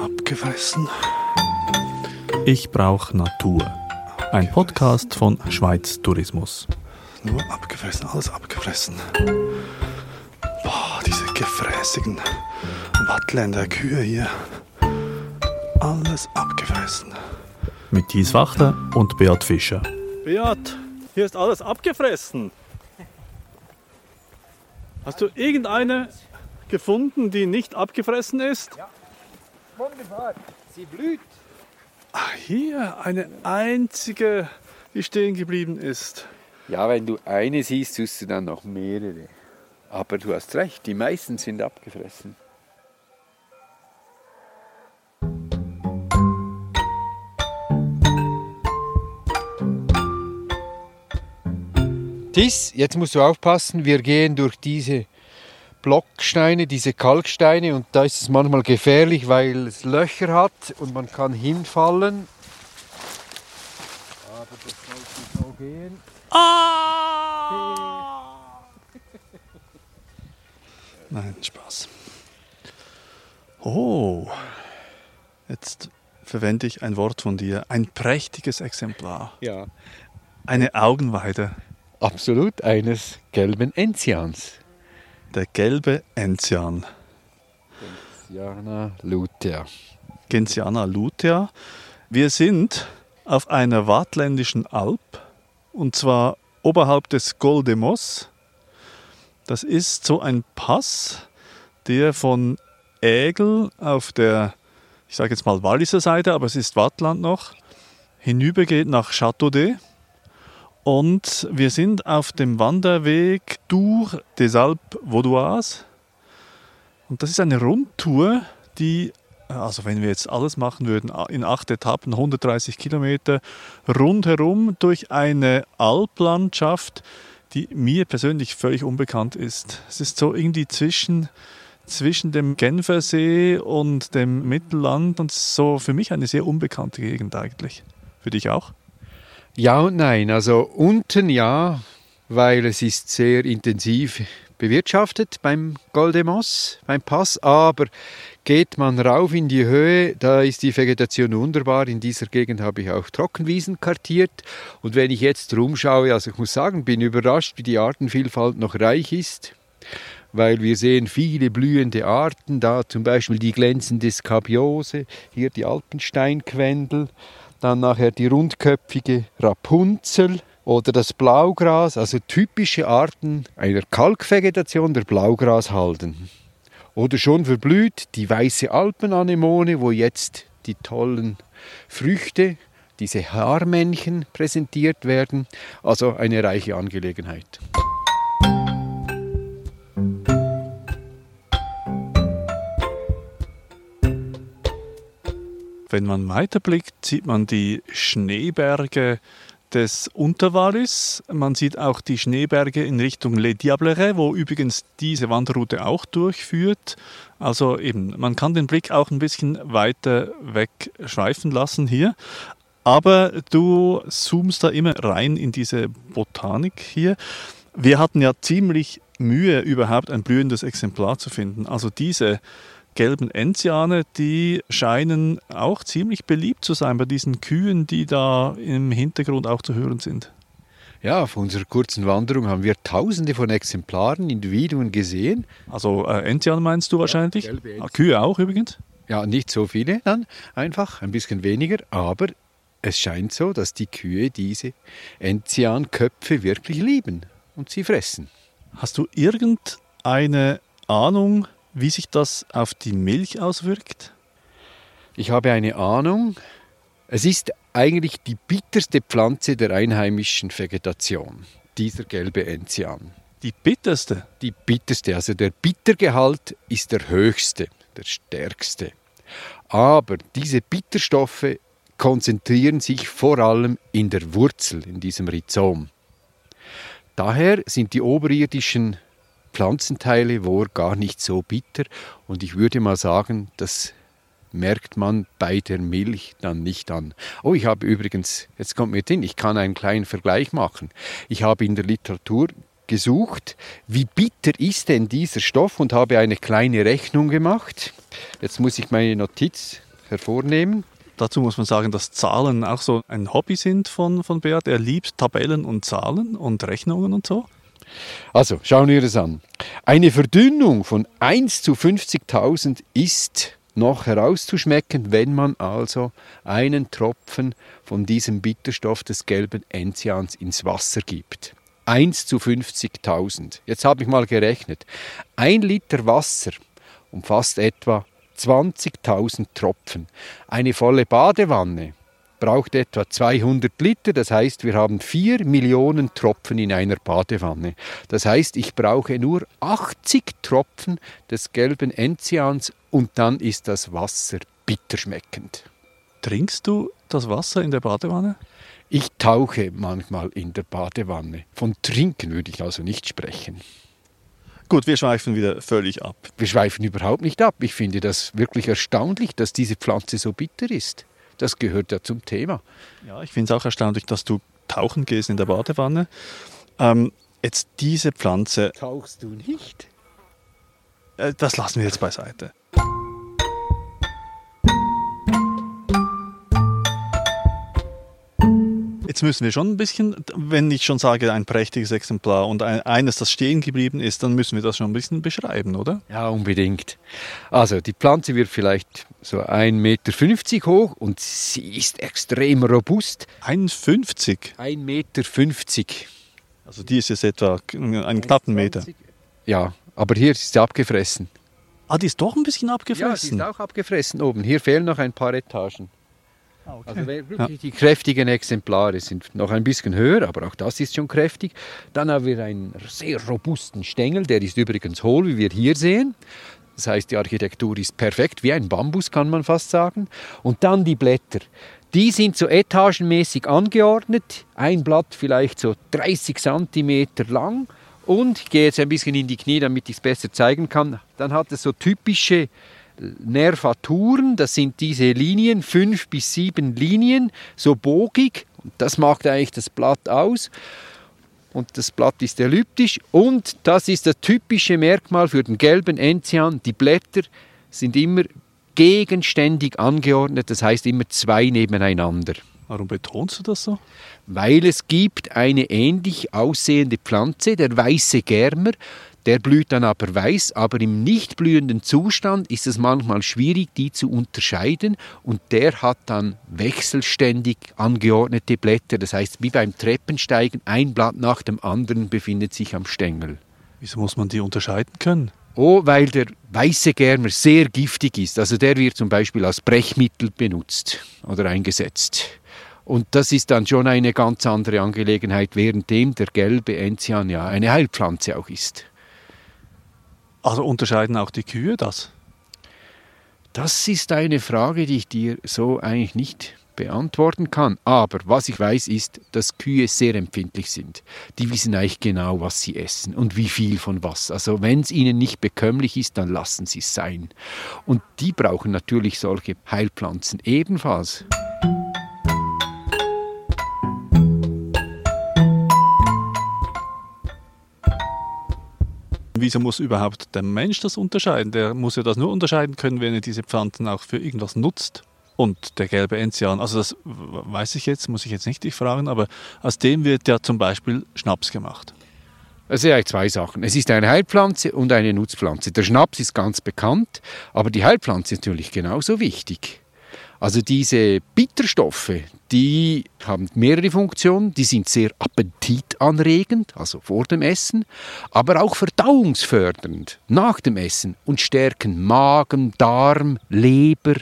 Abgefressen. Ich brauche Natur. Ein Podcast von Schweiz Tourismus. Nur abgefressen, alles abgefressen. Boah, diese gefräßigen Wattländer Kühe hier. Alles abgefressen. Mit Thies Wachter und Beat Fischer. Beat, hier ist alles abgefressen. Hast du irgendeine gefunden, die nicht abgefressen ist? Ja, wunderbar. Sie blüht. Ah, hier eine einzige, die stehen geblieben ist. Ja, wenn du eine siehst, suchst du dann noch mehrere. Aber du hast recht, die meisten sind abgefressen. Tis, jetzt musst du aufpassen, wir gehen durch diese Blocksteine, diese Kalksteine und da ist es manchmal gefährlich, weil es Löcher hat und man kann hinfallen. Aber das sollte so gehen. Nein, Spaß. Oh, jetzt verwende ich ein Wort von dir. Ein prächtiges Exemplar. Ja, Eine Augenweide. absolut eines gelben Enzians. Der gelbe Enzian. Jana lutea. Gentiana lutea. Wir sind auf einer wattländischen Alp und zwar oberhalb des Col de Mos. Das ist so ein Pass, der von Ägel auf der, ich sage jetzt mal Walliser Seite, aber es ist Wattland noch, hinübergeht nach Châteaudet. Und wir sind auf dem Wanderweg durch des Alpes Vaudoises. Und das ist eine Rundtour, die, also wenn wir jetzt alles machen würden, in acht Etappen, 130 Kilometer, rundherum durch eine Alplandschaft, die mir persönlich völlig unbekannt ist. Es ist so irgendwie zwischen, zwischen dem Genfersee und dem Mittelland und so für mich eine sehr unbekannte Gegend eigentlich. Für dich auch? Ja und nein. Also unten ja, weil es ist sehr intensiv bewirtschaftet beim Goldemos, beim Pass, aber geht man rauf in die Höhe, da ist die Vegetation wunderbar. In dieser Gegend habe ich auch Trockenwiesen kartiert und wenn ich jetzt rumschaue, also ich muss sagen, bin überrascht, wie die Artenvielfalt noch reich ist weil wir sehen viele blühende Arten, da zum Beispiel die glänzende Skabiose, hier die Alpensteinquendel, dann nachher die rundköpfige Rapunzel oder das Blaugras, also typische Arten einer Kalkvegetation der Blaugrashalden. Oder schon verblüht die weiße Alpenanemone, wo jetzt die tollen Früchte, diese Haarmännchen präsentiert werden. Also eine reiche Angelegenheit. Wenn man weiterblickt, sieht man die Schneeberge des Unterwallis. Man sieht auch die Schneeberge in Richtung Les Diablerets, wo übrigens diese Wanderroute auch durchführt. Also eben, man kann den Blick auch ein bisschen weiter weg schweifen lassen hier. Aber du zoomst da immer rein in diese Botanik hier. Wir hatten ja ziemlich Mühe, überhaupt ein blühendes Exemplar zu finden. Also diese gelben Enziane, die scheinen auch ziemlich beliebt zu sein bei diesen Kühen, die da im Hintergrund auch zu hören sind. Ja, auf unserer kurzen Wanderung haben wir tausende von Exemplaren, Individuen gesehen. Also äh, Enzian meinst du wahrscheinlich? Enzian. Ah, Kühe auch übrigens? Ja, nicht so viele dann, einfach ein bisschen weniger, aber es scheint so, dass die Kühe diese Enzianköpfe wirklich lieben und sie fressen. Hast du irgendeine Ahnung, wie sich das auf die Milch auswirkt? Ich habe eine Ahnung, es ist eigentlich die bitterste Pflanze der einheimischen Vegetation, dieser gelbe Enzian. Die bitterste. Die bitterste, also der Bittergehalt ist der höchste, der stärkste. Aber diese Bitterstoffe konzentrieren sich vor allem in der Wurzel, in diesem Rhizom. Daher sind die oberirdischen Pflanzenteile wohl gar nicht so bitter und ich würde mal sagen, das merkt man bei der Milch dann nicht an. Oh, ich habe übrigens, jetzt kommt mir hin, ich kann einen kleinen Vergleich machen. Ich habe in der Literatur gesucht, wie bitter ist denn dieser Stoff und habe eine kleine Rechnung gemacht. Jetzt muss ich meine Notiz hervornehmen. Dazu muss man sagen, dass Zahlen auch so ein Hobby sind von, von Beat. Er liebt Tabellen und Zahlen und Rechnungen und so. Also, schauen wir es an. Eine Verdünnung von 1 zu 50.000 ist noch herauszuschmecken, wenn man also einen Tropfen von diesem Bitterstoff des gelben Enzians ins Wasser gibt. 1 zu 50.000. Jetzt habe ich mal gerechnet. Ein Liter Wasser umfasst etwa 20.000 Tropfen. Eine volle Badewanne braucht etwa 200 Liter, das heißt, wir haben 4 Millionen Tropfen in einer Badewanne. Das heißt, ich brauche nur 80 Tropfen des gelben Enzians und dann ist das Wasser bitterschmeckend. Trinkst du das Wasser in der Badewanne? Ich tauche manchmal in der Badewanne. Von Trinken würde ich also nicht sprechen. Gut, wir schweifen wieder völlig ab. Wir schweifen überhaupt nicht ab. Ich finde das wirklich erstaunlich, dass diese Pflanze so bitter ist. Das gehört ja zum Thema. Ja, ich finde es auch erstaunlich, dass du tauchen gehst in der Badewanne. Ähm, jetzt diese Pflanze. Tauchst du nicht? Äh, das lassen wir jetzt beiseite. Jetzt müssen wir schon ein bisschen, wenn ich schon sage, ein prächtiges Exemplar und ein, eines, das stehen geblieben ist, dann müssen wir das schon ein bisschen beschreiben, oder? Ja, unbedingt. Also die Pflanze wird vielleicht so 1,50 Meter hoch und sie ist extrem robust. 1,50? 1,50 Meter. Also die ist jetzt etwa einen knappen Meter. Ja, aber hier ist sie abgefressen. Ah, die ist doch ein bisschen abgefressen. Ja, die ist auch abgefressen oben. Hier fehlen noch ein paar Etagen. Ah, okay. Also wirklich die kräftigen Exemplare sind noch ein bisschen höher, aber auch das ist schon kräftig. Dann haben wir einen sehr robusten Stängel, der ist übrigens hohl, wie wir hier sehen. Das heißt, die Architektur ist perfekt, wie ein Bambus kann man fast sagen. Und dann die Blätter. Die sind so etagenmäßig angeordnet. Ein Blatt vielleicht so 30 cm lang. Und ich gehe jetzt ein bisschen in die Knie, damit ich es besser zeigen kann. Dann hat es so typische Nervaturen, das sind diese Linien, fünf bis sieben Linien, so bogig. Das macht eigentlich das Blatt aus. Und das Blatt ist elliptisch. Und das ist das typische Merkmal für den gelben Enzian. Die Blätter sind immer gegenständig angeordnet, das heißt immer zwei nebeneinander. Warum betonst du das so? Weil es gibt eine ähnlich aussehende Pflanze, der weiße Germer, der blüht dann aber weiß, aber im nicht blühenden Zustand ist es manchmal schwierig, die zu unterscheiden und der hat dann wechselständig angeordnete Blätter. Das heißt, wie beim Treppensteigen, ein Blatt nach dem anderen befindet sich am Stängel. Wieso muss man die unterscheiden können? Oh, weil der weiße Germer sehr giftig ist. Also der wird zum Beispiel als Brechmittel benutzt oder eingesetzt. Und das ist dann schon eine ganz andere Angelegenheit, währenddem der gelbe Enzian ja eine Heilpflanze auch ist. Also unterscheiden auch die Kühe das? Das ist eine Frage, die ich dir so eigentlich nicht beantworten kann. Aber was ich weiß, ist, dass Kühe sehr empfindlich sind. Die wissen eigentlich genau, was sie essen und wie viel von was. Also wenn es ihnen nicht bekömmlich ist, dann lassen sie es sein. Und die brauchen natürlich solche Heilpflanzen ebenfalls. Wieso muss überhaupt der Mensch das unterscheiden? Der muss ja das nur unterscheiden können, wenn er diese Pflanzen auch für irgendwas nutzt. Und der gelbe Enzian, also das weiß ich jetzt, muss ich jetzt nicht dich fragen, aber aus dem wird ja zum Beispiel Schnaps gemacht. Es sind eigentlich zwei Sachen. Es ist eine Heilpflanze und eine Nutzpflanze. Der Schnaps ist ganz bekannt, aber die Heilpflanze ist natürlich genauso wichtig. Also diese Bitterstoffe, die haben mehrere Funktionen. Die sind sehr appetitanregend, also vor dem Essen, aber auch verdauungsfördernd nach dem Essen und stärken Magen, Darm, Leber,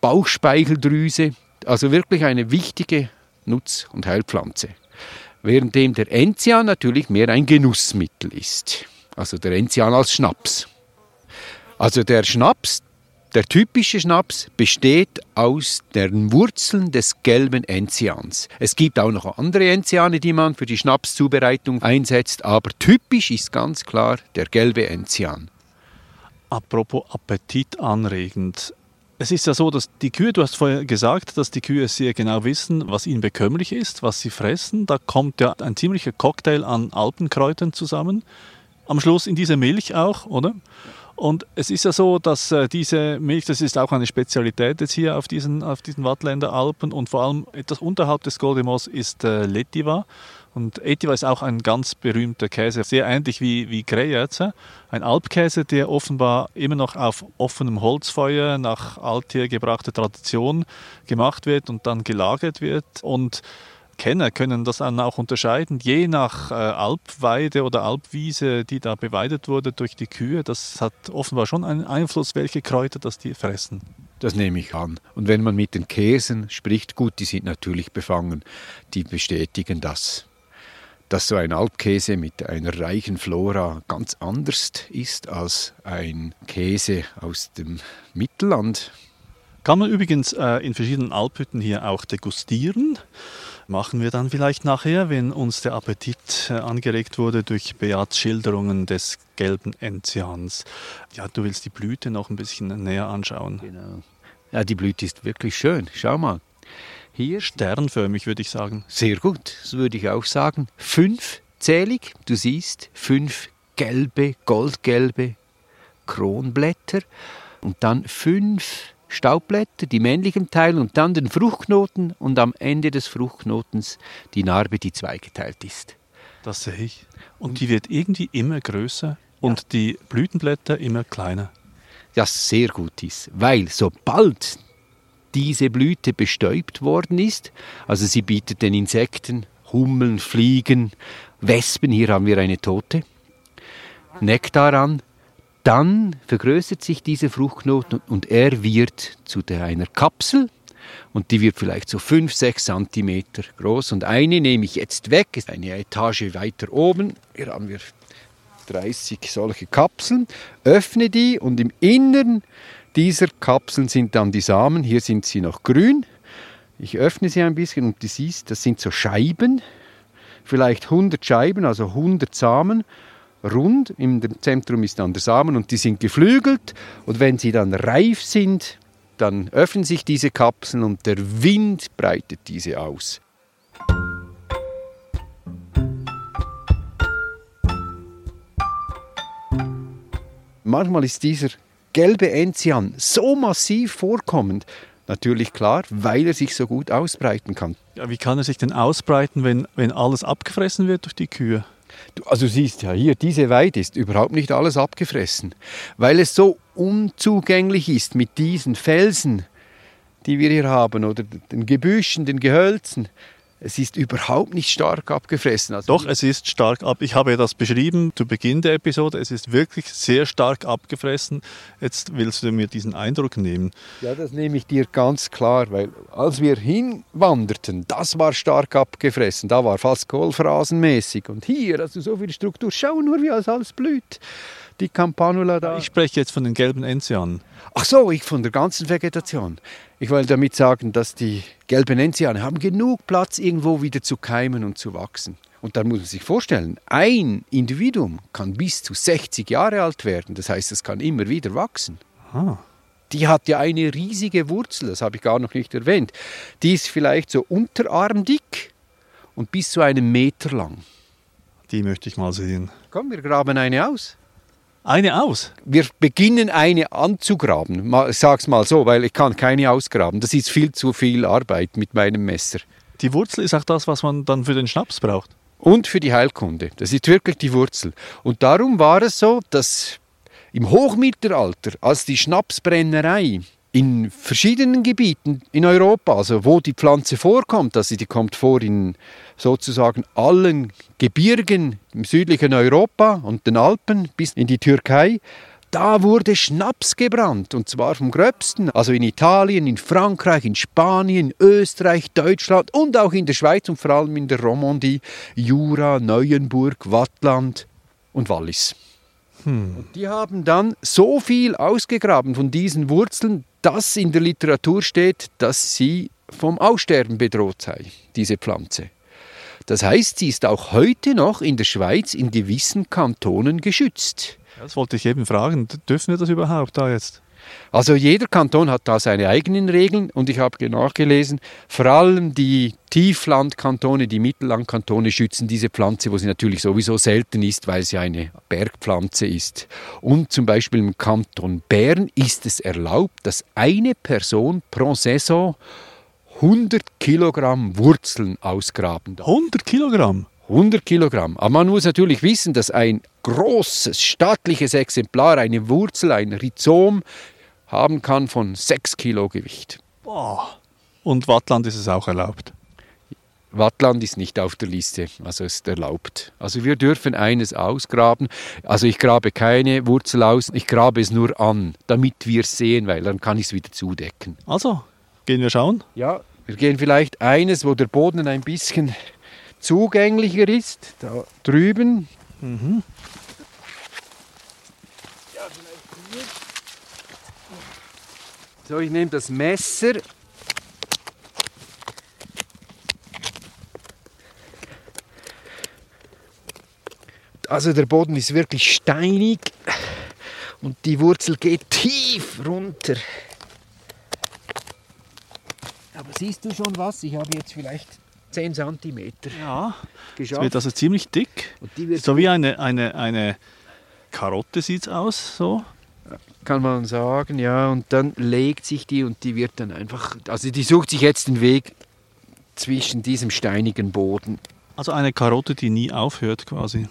Bauchspeicheldrüse. Also wirklich eine wichtige Nutz- und Heilpflanze. Währenddem der Enzian natürlich mehr ein Genussmittel ist. Also der Enzian als Schnaps. Also der Schnaps, der typische Schnaps besteht aus den Wurzeln des gelben Enzians. Es gibt auch noch andere Enziane, die man für die Schnapszubereitung einsetzt, aber typisch ist ganz klar der gelbe Enzian. Apropos appetitanregend. Es ist ja so, dass die Kühe, du hast vorher gesagt, dass die Kühe sehr genau wissen, was ihnen bekömmlich ist, was sie fressen. Da kommt ja ein ziemlicher Cocktail an Alpenkräutern zusammen. Am Schluss in dieser Milch auch, oder? Und es ist ja so, dass äh, diese Milch, das ist auch eine Spezialität jetzt hier auf diesen, auf diesen Wattländer Alpen und vor allem etwas unterhalb des Goldemos ist äh, Letiva. Und Etiva ist auch ein ganz berühmter Käse, sehr ähnlich wie, wie Greyerze. Ein Alpkäse, der offenbar immer noch auf offenem Holzfeuer nach althergebrachter Tradition gemacht wird und dann gelagert wird. Und Kenner können das dann auch unterscheiden, je nach äh, Alpweide oder Alpwiese, die da beweidet wurde durch die Kühe. Das hat offenbar schon einen Einfluss, welche Kräuter das die fressen. Das nehme ich an. Und wenn man mit den Käsen spricht, gut, die sind natürlich befangen, die bestätigen das. Dass so ein Alpkäse mit einer reichen Flora ganz anders ist als ein Käse aus dem Mittelland. Kann man übrigens äh, in verschiedenen Alphütten hier auch degustieren machen wir dann vielleicht nachher, wenn uns der Appetit äh, angeregt wurde durch Beats Schilderungen des gelben Enzians. Ja, du willst die Blüte noch ein bisschen näher anschauen. Genau. Ja, die Blüte ist wirklich schön. Schau mal. Hier sternförmig, würde ich sagen. Sehr gut, das würde ich auch sagen. Fünfzählig, du siehst, fünf gelbe, goldgelbe Kronblätter und dann fünf Staubblätter, die männlichen Teile und dann den Fruchtknoten und am Ende des Fruchtknotens die Narbe, die zweigeteilt ist. Das sehe ich. Und die wird irgendwie immer größer und ja. die Blütenblätter immer kleiner. Das sehr gut ist, weil sobald diese Blüte bestäubt worden ist, also sie bietet den Insekten, Hummeln, Fliegen, Wespen, hier haben wir eine tote, Nektar an, dann vergrößert sich diese Fruchtknoten und er wird zu einer Kapsel und die wird vielleicht so 5, 6 cm groß. Und eine nehme ich jetzt weg, ist eine Etage weiter oben. Hier haben wir 30 solche Kapseln, öffne die und im Innern dieser Kapseln sind dann die Samen, hier sind sie noch grün. Ich öffne sie ein bisschen und du siehst, das sind so Scheiben, vielleicht 100 Scheiben, also 100 Samen rund, im Zentrum ist dann der Samen und die sind geflügelt und wenn sie dann reif sind, dann öffnen sich diese Kapseln und der Wind breitet diese aus. Manchmal ist dieser gelbe Enzian so massiv vorkommend, Natürlich klar, weil er sich so gut ausbreiten kann. Ja, wie kann er sich denn ausbreiten, wenn, wenn alles abgefressen wird durch die Kühe? Du, also siehst ja hier, diese Weide ist überhaupt nicht alles abgefressen, weil es so unzugänglich ist mit diesen Felsen, die wir hier haben, oder den Gebüschen, den Gehölzen. Es ist überhaupt nicht stark abgefressen. Also Doch, es ist stark ab. Ich habe ja das beschrieben zu Beginn der Episode. Es ist wirklich sehr stark abgefressen. Jetzt willst du mir diesen Eindruck nehmen. Ja, das nehme ich dir ganz klar, weil als wir hinwanderten, das war stark abgefressen. Da war fast kohlphrasenmäßig. Und hier hast du so viel Struktur. Schau nur, wie alles blüht die Campanula da. Ich spreche jetzt von den gelben Enzianen. Ach so, ich von der ganzen Vegetation. Ich wollte damit sagen, dass die gelben Enziane haben genug Platz, irgendwo wieder zu keimen und zu wachsen. Und dann muss man sich vorstellen, ein Individuum kann bis zu 60 Jahre alt werden. Das heißt, es kann immer wieder wachsen. Ah. Die hat ja eine riesige Wurzel, das habe ich gar noch nicht erwähnt. Die ist vielleicht so unterarmdick und bis zu einem Meter lang. Die möchte ich mal sehen. Komm, wir graben eine aus. Eine aus? Wir beginnen eine anzugraben. Ich sag's mal so, weil ich kann keine ausgraben. Das ist viel zu viel Arbeit mit meinem Messer. Die Wurzel ist auch das, was man dann für den Schnaps braucht. Und für die Heilkunde. Das ist wirklich die Wurzel. Und darum war es so, dass im Hochmittelalter, als die Schnapsbrennerei in verschiedenen Gebieten in Europa, also wo die Pflanze vorkommt, also die kommt vor in sozusagen allen Gebirgen im südlichen Europa und den Alpen bis in die Türkei, da wurde Schnaps gebrannt und zwar vom Gröbsten. Also in Italien, in Frankreich, in Spanien, Österreich, Deutschland und auch in der Schweiz und vor allem in der Romandie, Jura, Neuenburg, Wattland und Wallis. Hm. die haben dann so viel ausgegraben von diesen Wurzeln, dass in der Literatur steht, dass sie vom Aussterben bedroht sei, diese Pflanze. Das heißt, sie ist auch heute noch in der Schweiz in gewissen Kantonen geschützt. Das wollte ich eben fragen. Dürfen wir das überhaupt da jetzt? Also jeder Kanton hat da seine eigenen Regeln und ich habe nachgelesen, vor allem die Tieflandkantone, die Mittellandkantone schützen diese Pflanze, wo sie natürlich sowieso selten ist, weil sie eine Bergpflanze ist. Und zum Beispiel im Kanton Bern ist es erlaubt, dass eine Person pro Saison 100 Kilogramm Wurzeln ausgraben darf. 100 Kilogramm? 100 Kilogramm. Aber man muss natürlich wissen, dass ein großes, stattliches Exemplar, eine Wurzel, ein Rhizom, haben kann von 6 Kilo Gewicht. Boah. Und Wattland ist es auch erlaubt? Wattland ist nicht auf der Liste, also ist erlaubt. Also wir dürfen eines ausgraben. Also ich grabe keine Wurzel aus, ich grabe es nur an, damit wir es sehen, weil dann kann ich es wieder zudecken. Also, gehen wir schauen? Ja, wir gehen vielleicht eines, wo der Boden ein bisschen zugänglicher ist, da drüben. Mhm. So, ich nehme das Messer. Also der Boden ist wirklich steinig und die Wurzel geht tief runter. Aber siehst du schon was? Ich habe jetzt vielleicht 10 cm. Ja, geschafft. Es wird also ziemlich dick. so wie eine, eine, eine Karotte sieht es aus, so. Kann man sagen, ja. Und dann legt sich die und die wird dann einfach, also die sucht sich jetzt den Weg zwischen diesem steinigen Boden. Also eine Karotte, die nie aufhört quasi.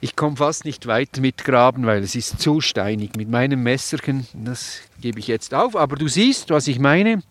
Ich komme fast nicht weiter mit Graben, weil es ist zu steinig. Mit meinem Messerchen, das gebe ich jetzt auf. Aber du siehst, was ich meine.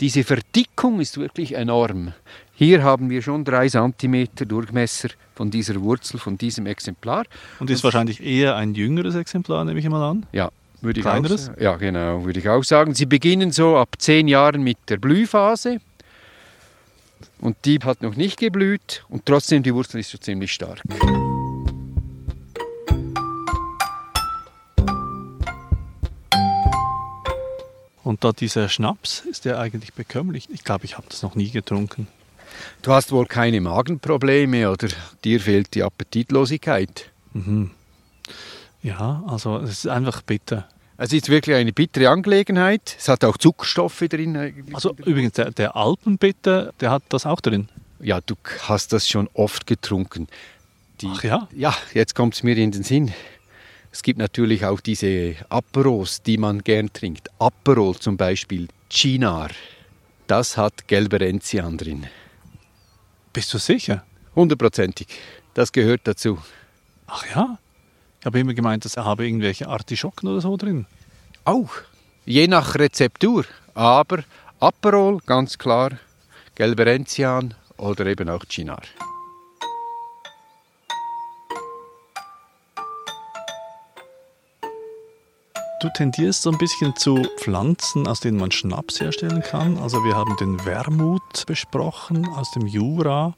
Diese Verdickung ist wirklich enorm. Hier haben wir schon drei Zentimeter Durchmesser von dieser Wurzel, von diesem Exemplar. Und ist wahrscheinlich eher ein jüngeres Exemplar, nehme ich mal an? Ja, würde ich Kleineres? auch Ja, genau, würde ich auch sagen. Sie beginnen so ab zehn Jahren mit der Blühphase. Und die hat noch nicht geblüht und trotzdem die Wurzel ist so ziemlich stark. Und da dieser Schnaps, ist der eigentlich bekömmlich? Ich glaube, ich habe das noch nie getrunken. Du hast wohl keine Magenprobleme oder dir fehlt die Appetitlosigkeit? Mhm. Ja, also es ist einfach bitter. Es ist wirklich eine bittere Angelegenheit. Es hat auch Zuckerstoffe drin. Also übrigens, der, der Alpenbitter, der hat das auch drin. Ja, du hast das schon oft getrunken. Die, Ach ja? Ja, jetzt kommt es mir in den Sinn. Es gibt natürlich auch diese Aperos, die man gern trinkt. Aperol zum Beispiel, Chinar. Das hat gelbe Enzian drin. Bist du sicher? Hundertprozentig. Das gehört dazu. Ach ja? Ich habe immer gemeint, dass er habe irgendwelche Artischocken oder so drin. Auch. Je nach Rezeptur. Aber Aperol, ganz klar, gelbe Enzian oder eben auch Chinar. Du tendierst so ein bisschen zu Pflanzen, aus denen man Schnaps herstellen kann. Also wir haben den Wermut besprochen aus dem Jura,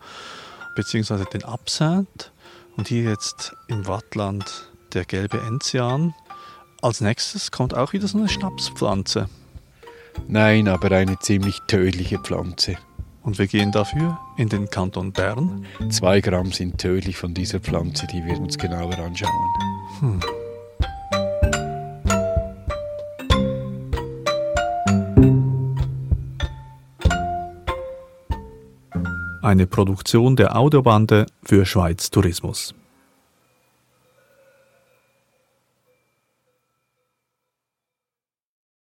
beziehungsweise den Absinthe. Und hier jetzt im Wattland der gelbe Enzian. Als nächstes kommt auch wieder so eine Schnapspflanze. Nein, aber eine ziemlich tödliche Pflanze. Und wir gehen dafür in den Kanton Bern. Zwei Gramm sind tödlich von dieser Pflanze, die wir uns genauer anschauen. Hm. Eine Produktion der Audiobande für Schweiz Tourismus.